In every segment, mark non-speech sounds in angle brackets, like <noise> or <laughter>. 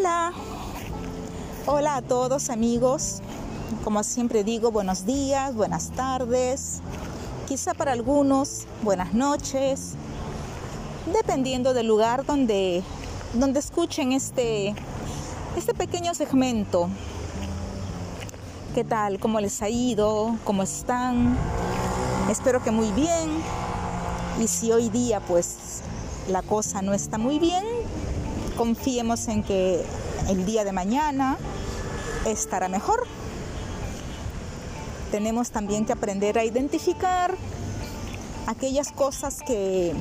Hola, hola a todos amigos. Como siempre digo, buenos días, buenas tardes, quizá para algunos buenas noches, dependiendo del lugar donde, donde escuchen este, este pequeño segmento. ¿Qué tal? ¿Cómo les ha ido? ¿Cómo están? Espero que muy bien. Y si hoy día pues la cosa no está muy bien, confiemos en que el día de mañana estará mejor. Tenemos también que aprender a identificar aquellas cosas que,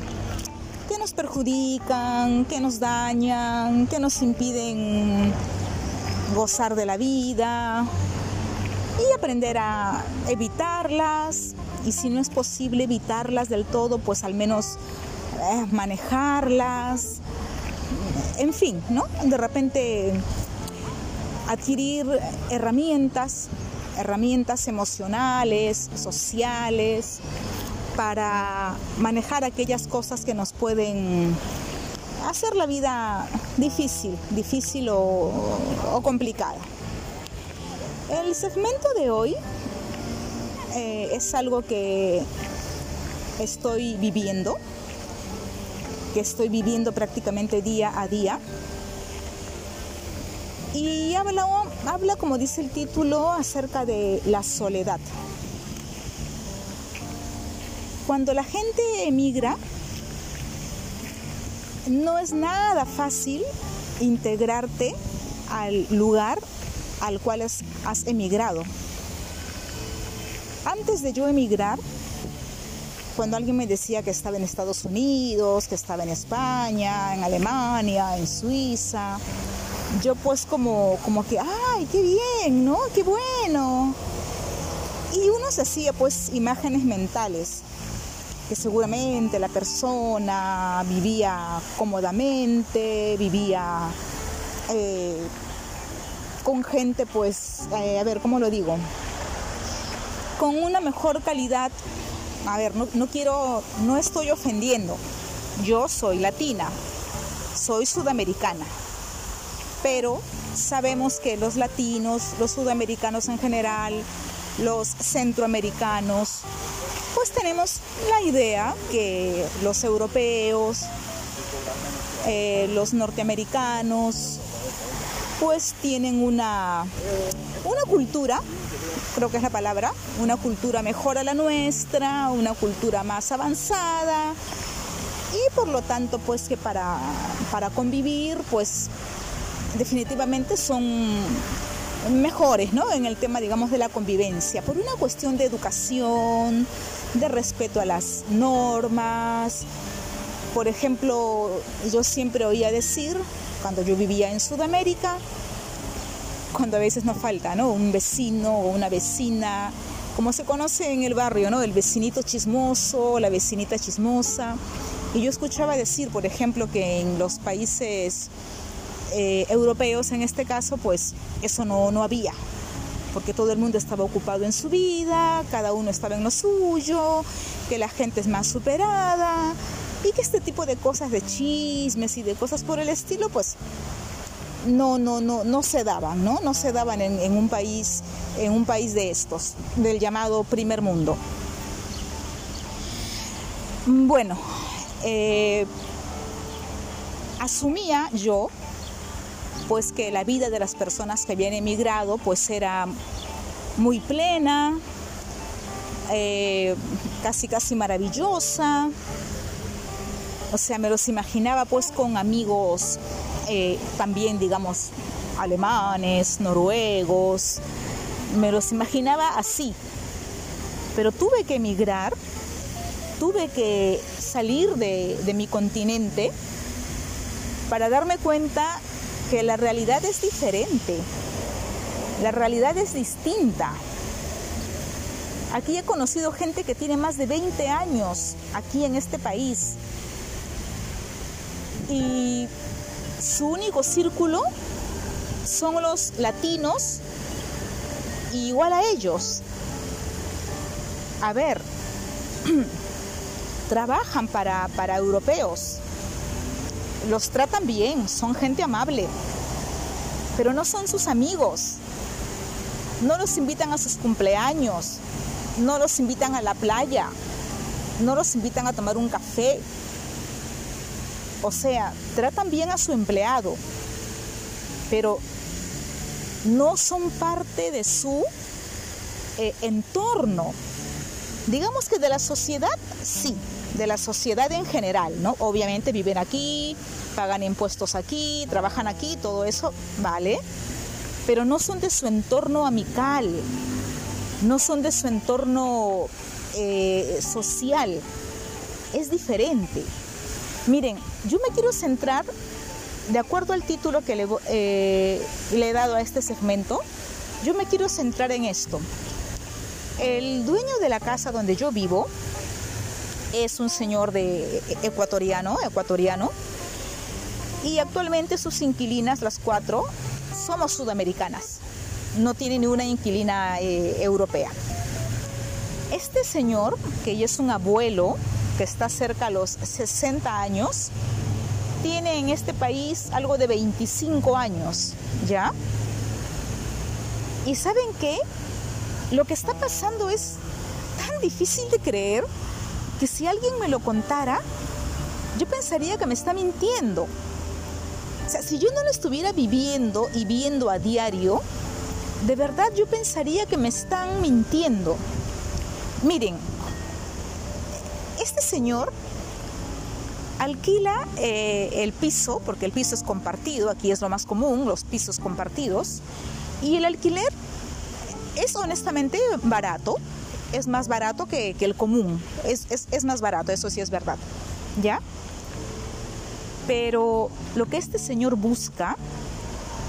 que nos perjudican, que nos dañan, que nos impiden gozar de la vida y aprender a evitarlas y si no es posible evitarlas del todo, pues al menos eh, manejarlas, en fin, ¿no? De repente adquirir herramientas, herramientas emocionales, sociales, para manejar aquellas cosas que nos pueden hacer la vida difícil, difícil o, complicada. El segmento de hoy eh, es algo que estoy viviendo, que estoy viviendo prácticamente día a día. Y habla, como dice el título, acerca de la soledad. Cuando la gente emigra, no es nada fácil integrarte al lugar al cual has emigrado. Antes de yo emigrar, cuando alguien me decía que estaba en Estados Unidos, que estaba en España, en Alemania, en Suiza, yo pues como, como que, ay, qué bien, ¿no? Qué bueno. Y uno se hacía pues imágenes mentales, que seguramente la persona vivía cómodamente, vivía eh, con gente pues, eh, a ver, ¿cómo lo digo? Con una mejor calidad a ver, no, quiero, no estoy ofendiendo. Yo soy latina, soy sudamericana, pero sabemos que los latinos, los sudamericanos en general, los centroamericanos, pues tenemos la idea que los europeos, eh, los norteamericanos, pues tienen una, una cultura creo que es la palabra, una cultura mejor a la nuestra, una cultura más avanzada y por lo tanto pues que para, para convivir pues definitivamente son mejores ¿no? en el tema digamos de la convivencia por una cuestión de educación, de respeto a las normas. Por ejemplo, yo siempre oía decir, cuando yo vivía en Sudamérica, cuando a veces nos falta, ¿no? Un vecino o una vecina, como se conoce en el barrio, ¿no? El vecinito chismoso, la vecinita chismosa. Y yo escuchaba decir, por ejemplo, que en los países eh, europeos, en este caso, pues eso no, no había, porque todo el mundo estaba ocupado en su vida, cada uno estaba en lo suyo, que la gente es más superada y que este tipo de cosas de chismes y de cosas por el estilo, pues no, no, no, no se daban, ¿no? No se daban en, un país, en un país de estos, del llamado primer mundo. Bueno, eh, asumía yo pues que la vida de las personas que habían emigrado pues era muy plena, eh, casi casi maravillosa. O sea, me los imaginaba pues con amigos eh, también, digamos, alemanes, noruegos, me los imaginaba así. Pero tuve que emigrar, tuve que salir de, de mi continente para darme cuenta que la realidad es diferente, la realidad es distinta. Aquí he conocido gente que tiene más de 20 años aquí en este país. Y su único círculo son los latinos igual a ellos. A ver, <clears throat> trabajan para, para europeos, los tratan bien, son gente amable, pero no son sus amigos. No los invitan a sus cumpleaños, no los invitan a la playa, no los invitan a tomar un café. O sea, tratan bien a su empleado, pero no son parte de su eh, entorno. Digamos que de la sociedad, sí, de la sociedad en general, ¿no? Obviamente viven aquí, pagan impuestos aquí, trabajan aquí, todo eso, ¿vale? Pero no son de su entorno amical, no son de su entorno eh, social, es diferente. Miren, yo me quiero centrar, de acuerdo al título que le, eh, le he dado a este segmento, yo me quiero centrar en esto. El dueño de la casa donde yo vivo es un señor de ecuatoriano, ecuatoriano, y actualmente sus inquilinas, las cuatro, somos sudamericanas. No tiene ni una inquilina eh, europea. Este señor, que ya es un abuelo, que está cerca a los 60 años, tiene en este país algo de 25 años, ¿ya? Y saben qué? Lo que está pasando es tan difícil de creer que si alguien me lo contara, yo pensaría que me está mintiendo. O sea, si yo no lo estuviera viviendo y viendo a diario, de verdad yo pensaría que me están mintiendo. Miren, este señor alquila eh, el piso, porque el piso es compartido, aquí es lo más común, los pisos compartidos, y el alquiler es honestamente barato, es más barato que, el común, es, es más barato, eso sí es verdad, ¿ya? Pero lo que este señor busca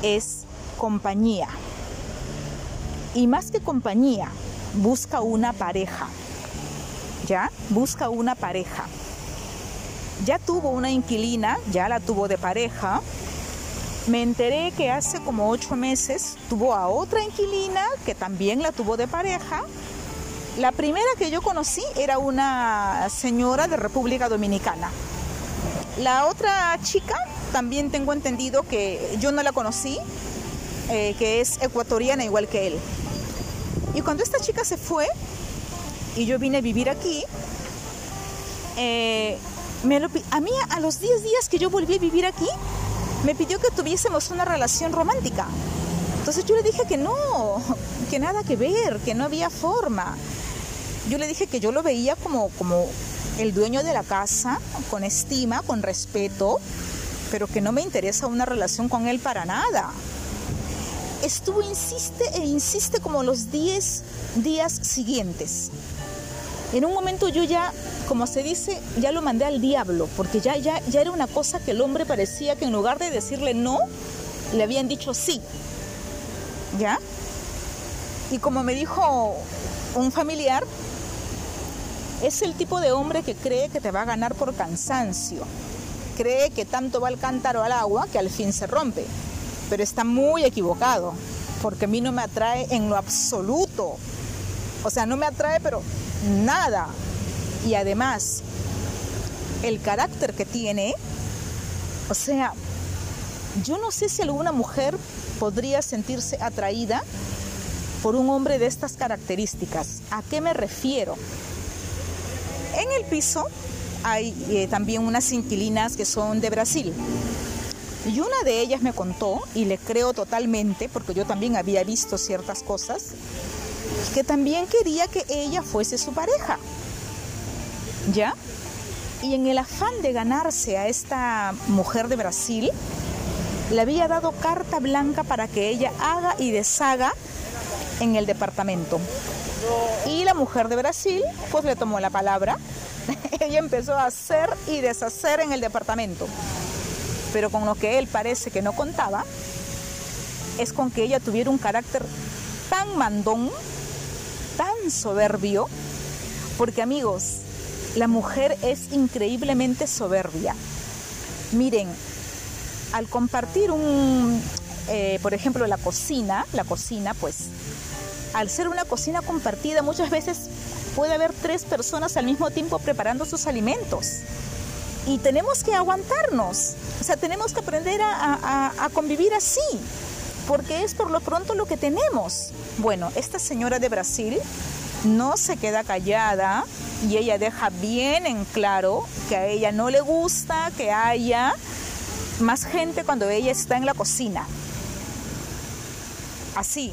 es compañía. Y más que compañía, busca una pareja. Busca una pareja. Ya tuvo una inquilina, ya la tuvo de pareja. Me enteré que hace como ocho meses tuvo a otra inquilina que también la tuvo de pareja. La primera que yo conocí era una señora de República Dominicana. La otra chica, también tengo entendido que yo no la conocí, eh, que es ecuatoriana igual que él. Y cuando esta chica se fue y yo vine a vivir aquí, eh, a mí a los 10 días que yo volví a vivir aquí, me pidió que tuviésemos una relación romántica. Entonces yo le dije que no, que nada que ver, que no había forma. Yo le dije que yo lo veía como, como el dueño de la casa con estima, con respeto, pero que no me interesa una relación con él para nada. Estuvo, insiste e insiste como los 10 días siguientes. En un momento yo ya, como se dice, ya lo mandé al diablo, porque ya, ya, ya era una cosa que el hombre parecía que en lugar de decirle no, le habían dicho sí. ¿Ya? Y como me dijo un familiar, es el tipo de hombre que cree que te va a ganar por cansancio. Cree que tanto va al cántaro al agua que al fin se rompe. Pero está muy equivocado, porque a mí no me atrae en lo absoluto. O sea, no me atrae, pero nada. Y además, el carácter que tiene, o sea, yo no sé si alguna mujer podría sentirse atraída por un hombre de estas características. ¿A qué me refiero? En el piso hay eh, también unas inquilinas que son de Brasil. Y una de ellas me contó, y le creo totalmente, porque yo también había visto ciertas cosas, que también quería que ella fuese su pareja. ¿Ya? Y en el afán de ganarse a esta mujer de Brasil, le había dado carta blanca para que ella haga y deshaga en el departamento. Y la mujer de Brasil, pues le tomó la palabra. <laughs> Ella empezó a hacer y deshacer en el departamento. Pero con lo que él parece que no contaba, es con que ella tuviera un carácter tan mandón, tan soberbio, porque amigos, la mujer es increíblemente soberbia. Miren, al compartir un, eh, por ejemplo, la cocina, la cocina, pues al ser una cocina compartida, muchas veces puede haber tres personas al mismo tiempo preparando sus alimentos. Y tenemos que aguantarnos, o sea, tenemos que aprender a, convivir así, porque es por lo pronto lo que tenemos. Bueno, esta señora de Brasil no se queda callada y ella deja bien en claro que a ella no le gusta que haya más gente cuando ella está en la cocina. Así.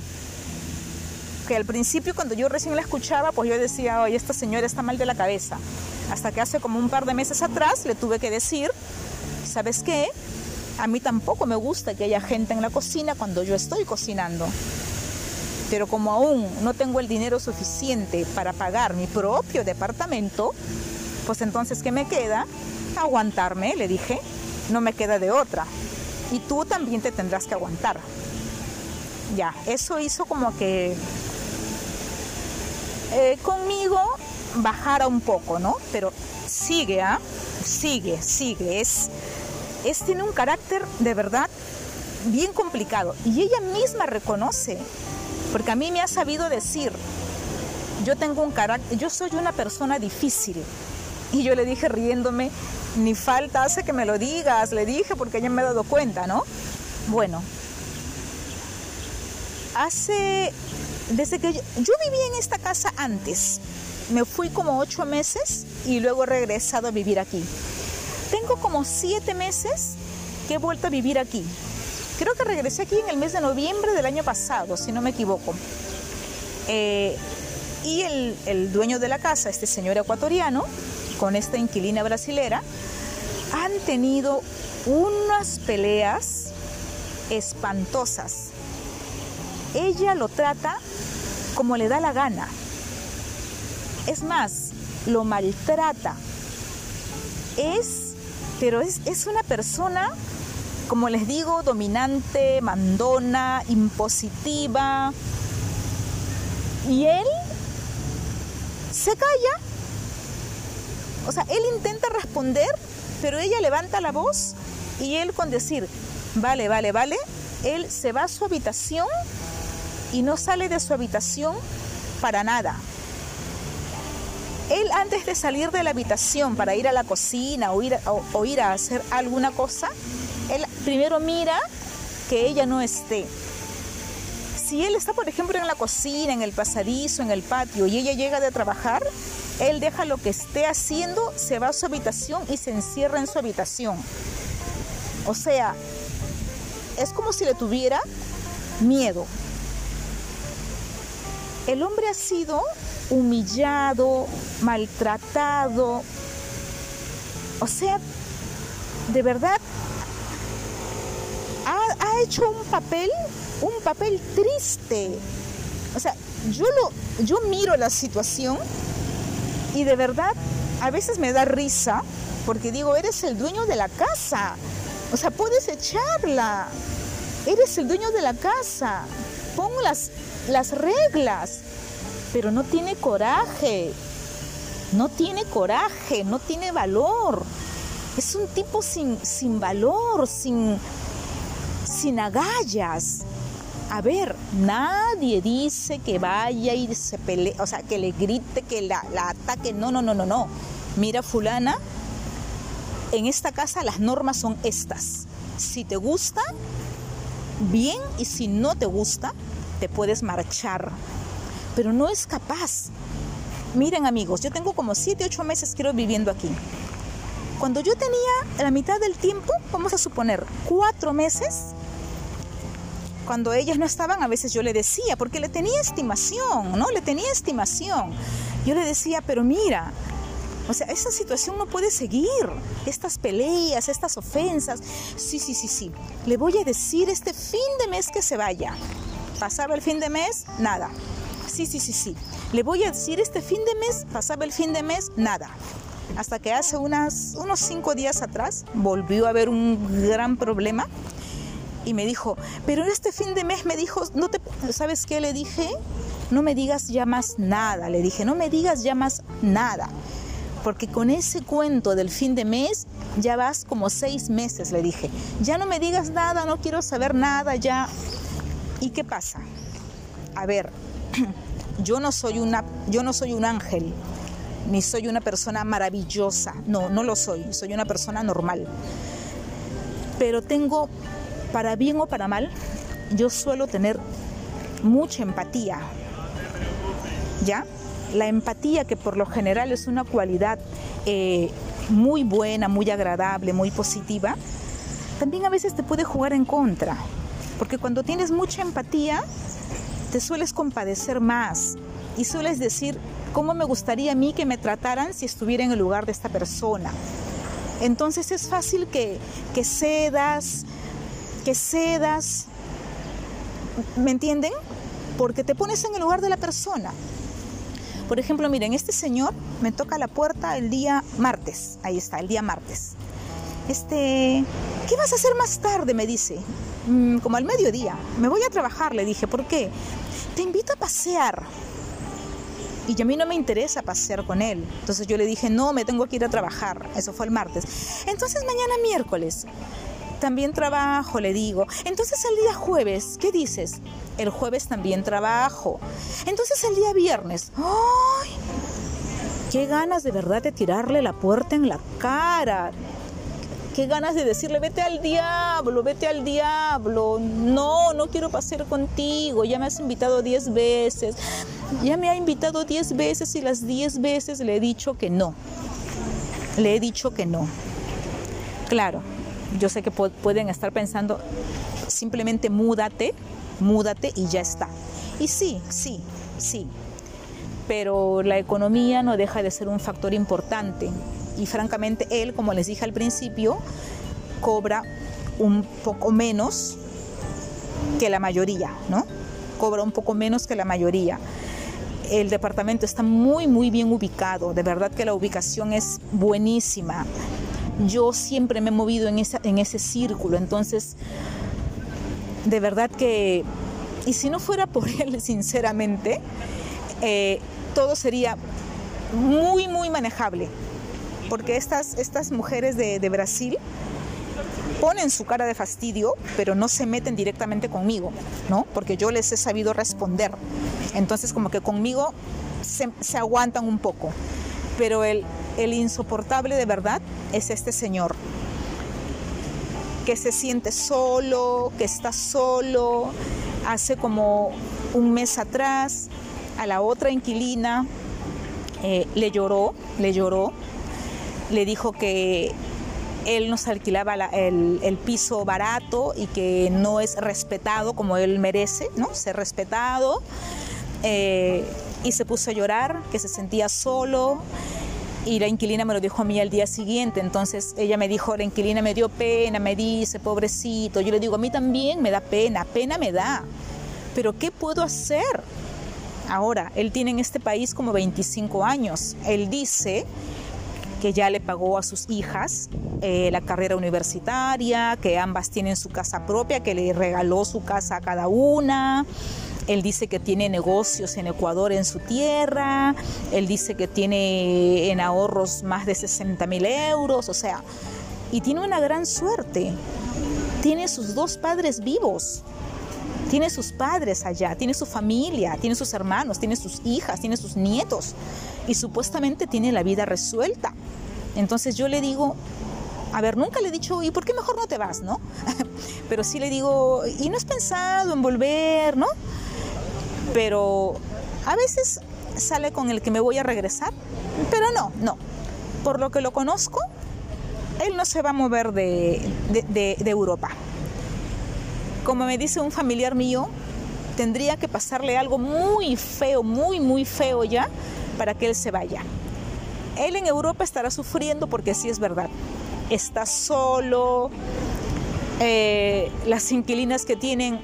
Que al principio cuando yo recién la escuchaba, pues yo decía, oye, esta señora está mal de la cabeza. Hasta que hace como un par de meses atrás le tuve que decir, ¿sabes qué? A mí tampoco me gusta que haya gente en la cocina cuando yo estoy cocinando. Pero como aún no tengo el dinero suficiente para pagar mi propio departamento, pues entonces, ¿qué me queda? Aguantarme, le dije. No me queda de otra. Y tú también te tendrás que aguantar. Ya, eso hizo como que eh, conmigo bajara un poco, ¿no? Pero sigue, ¿ah? Sigue, sigue. Es, es, tiene un carácter de verdad bien complicado. Y ella misma reconoce porque a mí me ha sabido decir, yo tengo un carácter, yo soy una persona difícil. Y yo le dije riéndome, ni falta hace que me lo digas, le dije porque ella me ha dado cuenta, ¿no? Bueno, hace, desde que yo, yo viví en esta casa antes, me fui como ocho meses y luego he regresado a vivir aquí. Tengo como siete meses que he vuelto a vivir aquí. Creo que regresé aquí en el mes de noviembre del año pasado, si no me equivoco. Eh, y el, el, dueño de la casa, este señor ecuatoriano, con esta inquilina brasilera, han tenido unas peleas espantosas. Ella lo trata como le da la gana. Es más, lo maltrata. Es, pero es, es una persona como les digo, dominante, mandona, impositiva. Y él se calla. O sea, él intenta responder, pero ella levanta la voz y él con decir, vale, vale, vale, él se va a su habitación y no sale de su habitación para nada. Él antes de salir de la habitación para ir a la cocina o ir, ir a hacer alguna cosa, él primero mira que ella no esté. Si él está, por ejemplo, en la cocina, en el pasadizo, en el patio y ella llega de trabajar, él deja lo que esté haciendo, se va a su habitación y se encierra en su habitación. O sea, es como si le tuviera miedo. El hombre ha sido humillado, maltratado. O sea, de verdad ha, hecho un papel, un papel triste. O sea, yo, lo, yo miro la situación y de verdad a veces me da risa porque digo, eres el dueño de la casa. O sea, puedes echarla. Eres el dueño de la casa. Pon las, las reglas. Pero no tiene coraje. No tiene coraje, no tiene valor. Es un tipo sin, sin valor, sin, sin agallas. A ver, nadie dice que vaya y se pelee, o sea, que le grite, que la, la ataque. No, no, no, no, no. Mira, fulana, en esta casa las normas son estas. Si te gusta, bien, y si no te gusta, te puedes marchar. Pero no es capaz. Miren amigos, yo tengo como 7, 8 meses creo viviendo aquí. Cuando yo tenía la mitad del tiempo, vamos a suponer, cuatro meses, cuando ellas no estaban, a veces yo le decía, porque le tenía estimación, ¿no? Le tenía estimación. Yo le decía, pero mira, o sea, esa situación no puede seguir. Estas peleas, estas ofensas. Sí, sí, sí, sí. Le voy a decir este fin de mes que se vaya. Pasaba el fin de mes, nada. Sí, sí, sí, sí. Le voy a decir este fin de mes, pasaba el fin de mes, nada. Hasta que hace unos cinco días atrás volvió a haber un gran problema y me dijo, pero este fin de mes me dijo, no te, ¿sabes qué le dije? No me digas ya más nada, le dije, no me digas ya más nada, porque con ese cuento del fin de mes ya vas como seis meses, le dije, ya no me digas nada, no quiero saber nada, ya. ¿Y qué pasa? A ver, <clears throat> yo no soy una, yo no soy un ángel, ni soy una persona maravillosa, no, no lo soy, soy una persona normal. Pero tengo para bien o para mal, yo suelo tener mucha empatía. ¿Ya? La empatía, que por lo general es una cualidad eh, muy buena, muy agradable, muy positiva, también a veces te puede jugar en contra. Porque cuando tienes mucha empatía, te sueles compadecer más y sueles decir, ¿cómo me gustaría a mí que me trataran si estuviera en el lugar de esta persona? Entonces es fácil que, que cedas, que cedas, ¿me entienden? Porque te pones en el lugar de la persona. Por ejemplo, miren, este señor me toca la puerta el día martes. Ahí está, el día martes. Este, ¿qué vas a hacer más tarde? Me dice. Mm, como al mediodía. Me voy a trabajar, le dije. ¿Por qué? Te invito a pasear. Y a mí no me interesa pasear con él. Entonces yo le dije, no, me tengo que ir a trabajar. Eso fue el martes. Entonces mañana miércoles. También trabajo, le digo. Entonces el día jueves, ¿qué dices? El jueves también trabajo. Entonces el día viernes, ¡ay! Qué ganas de verdad de tirarle la puerta en la cara. Qué ganas de decirle, vete al diablo, vete al diablo. No, no quiero pasear contigo. Ya me has invitado diez veces. Ya me ha invitado diez veces y las diez veces le he dicho que no. Le he dicho que no. Claro, yo sé que pueden estar pensando, simplemente múdate, múdate y ya está. Y sí, sí, sí. Pero la economía no deja de ser un factor importante. Y francamente él, como les dije al principio, cobra un poco menos que la mayoría, ¿no? Cobra un poco menos que la mayoría. El departamento está muy, muy bien ubicado. De verdad que la ubicación es buenísima yo siempre me he movido en, en ese círculo, entonces, de verdad que, y si no fuera por <laughs> él, sinceramente, eh, todo sería muy, muy manejable, porque estas, estas mujeres de, Brasil, ponen su cara de fastidio, pero no se meten directamente conmigo, ¿no? Porque yo les he sabido responder. Entonces como que conmigo se, se aguantan un poco. Pero el, el insoportable de verdad es este señor, que se siente solo, que está solo. Hace como un mes atrás a la otra inquilina eh, le lloró, le lloró, le dijo que él nos alquilaba el, piso barato y que no es respetado como él merece, ¿no? Ser respetado. Eh, y se puso a llorar, que se sentía solo, y la inquilina me lo dijo a mí al día siguiente. Entonces ella me dijo, la inquilina me dio pena, me dice, pobrecito. Yo le digo, a mí también me da pena, pena me da. Pero ¿qué puedo hacer? Ahora, él tiene en este país como 25 años. Él dice que ya le pagó a sus hijas eh, la carrera universitaria, que ambas tienen su casa propia, que le regaló su casa a cada una. Él dice que tiene negocios en Ecuador en su tierra, él dice que tiene en ahorros más de 60 mil euros, o sea, y tiene una gran suerte. Tiene sus dos padres vivos, tiene sus padres allá, tiene su familia, tiene sus hermanos, tiene sus hijas, tiene sus nietos y supuestamente tiene la vida resuelta. Entonces yo le digo, a ver, nunca le he dicho, ¿y por qué mejor no te vas, no? <laughs> Pero sí le digo, ¿y no has pensado en volver, no? pero a veces sale con el que me voy a regresar, pero no, no. Por lo que lo conozco, él no se va a mover de, Europa. Como me dice un familiar mío, tendría que pasarle algo muy feo, muy, muy feo ya, para que él se vaya. Él en Europa estará sufriendo porque sí es verdad. Está solo, eh, las inquilinas que tienen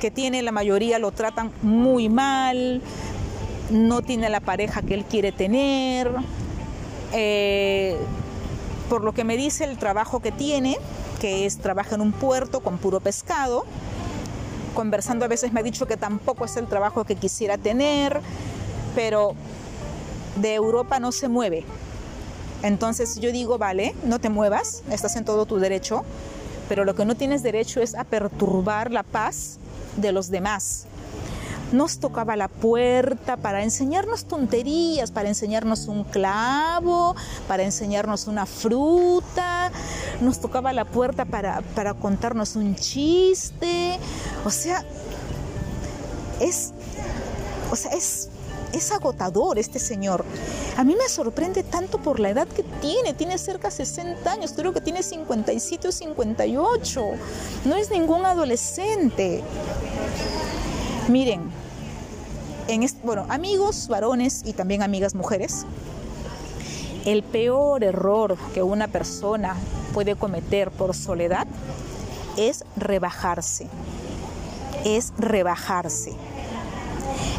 que tiene, la mayoría lo tratan muy mal, no tiene la pareja que él quiere tener. Eh, por lo que me dice el trabajo que tiene, que es trabaja en un puerto con puro pescado. Conversando a veces me ha dicho que tampoco es el trabajo que quisiera tener, pero de Europa no se mueve. Entonces yo digo, vale, no te muevas, estás en todo tu derecho, pero lo que no tienes derecho es a perturbar la paz de los demás. Nos tocaba la puerta para enseñarnos tonterías, para enseñarnos un clavo, para enseñarnos una fruta. Nos tocaba la puerta para, para contarnos un chiste O sea, es, o sea, es, es agotador este señor. A mí me sorprende tanto por la edad que tiene. Tiene cerca de 60 años, creo que tiene 57 o 58. No es ningún adolescente. Miren, en bueno, amigos varones y también amigas mujeres, el peor error que una persona puede cometer por soledad es rebajarse. Es rebajarse.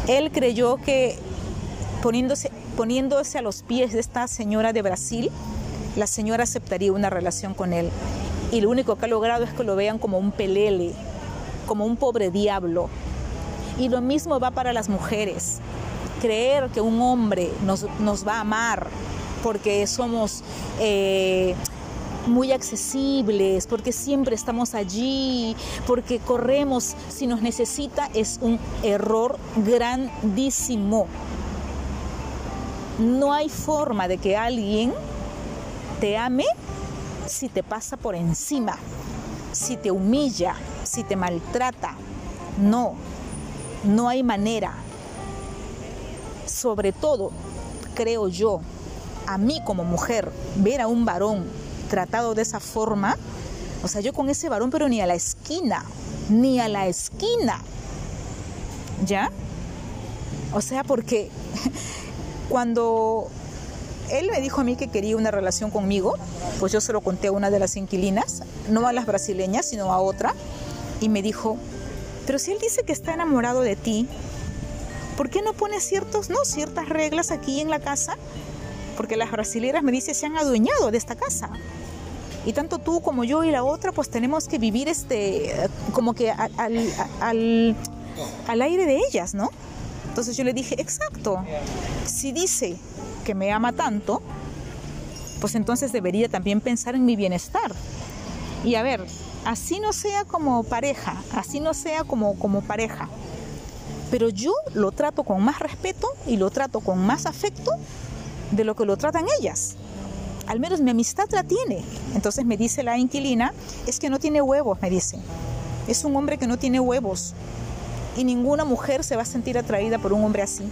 Él creyó que poniéndose, poniéndose a los pies de esta señora de Brasil, la señora aceptaría una relación con él. Y lo único que ha logrado es que lo vean como un pelele, como un pobre diablo. Y lo mismo va para las mujeres. Creer que un hombre nos, va a amar porque somos eh, muy accesibles, porque siempre estamos allí, porque corremos si nos necesita, es un error grandísimo. No hay forma de que alguien te ame si te pasa por encima, si te humilla, si te maltrata. No, no hay manera. Sobre todo, creo yo, a mí como mujer, ver a un varón tratado de esa forma, o sea, yo con ese varón, pero ni a la esquina, ni a la esquina. ¿Ya? O sea, porque <laughs> cuando él me dijo a mí que quería una relación conmigo, pues yo se lo conté a una de las inquilinas, no a las brasileñas, sino a otra, y me dijo, pero si él dice que está enamorado de ti, ¿por qué no pone ciertos, no, ciertas reglas aquí en la casa? Porque las brasileras me dicen se han adueñado de esta casa y tanto tú como yo y la otra pues tenemos que vivir este como que al, al, aire de ellas, ¿no? Entonces yo le dije, exacto, si dice que me ama tanto, pues entonces debería también pensar en mi bienestar. Y a ver, así no sea como pareja, así no sea como, como pareja, pero yo lo trato con más respeto y lo trato con más afecto de lo que lo tratan ellas al menos mi amistad la tiene. Entonces me dice la inquilina, es que no tiene huevos, me dice. Es un hombre que no tiene huevos. Y ninguna mujer se va a sentir atraída por un hombre así.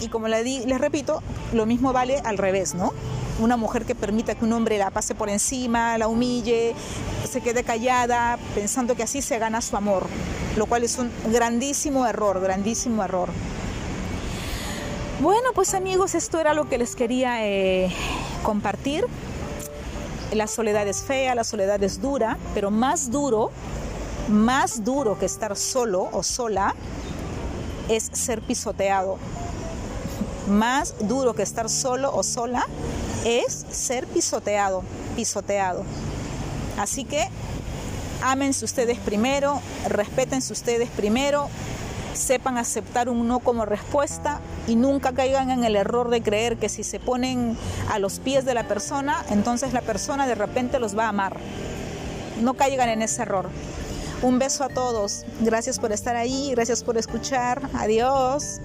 Y como le les repito, lo mismo vale al revés, ¿no? Una mujer que permita que un hombre la pase por encima, la humille, se quede callada, pensando que así se gana su amor, lo cual es un grandísimo error, grandísimo error. Bueno, pues amigos, esto era lo que les quería eh, compartir. La soledad es fea, la soledad es dura, pero más duro, más duro que estar solo o sola es ser pisoteado. Más duro que estar solo o sola es ser pisoteado, pisoteado. Así que ámense ustedes primero, respétense ustedes primero, sepan aceptar un no como respuesta y nunca caigan en el error de creer que si se ponen a los pies de la persona, entonces la persona de repente los va a amar. No caigan en ese error. Un beso a todos. Gracias por estar ahí, gracias por escuchar. Adiós.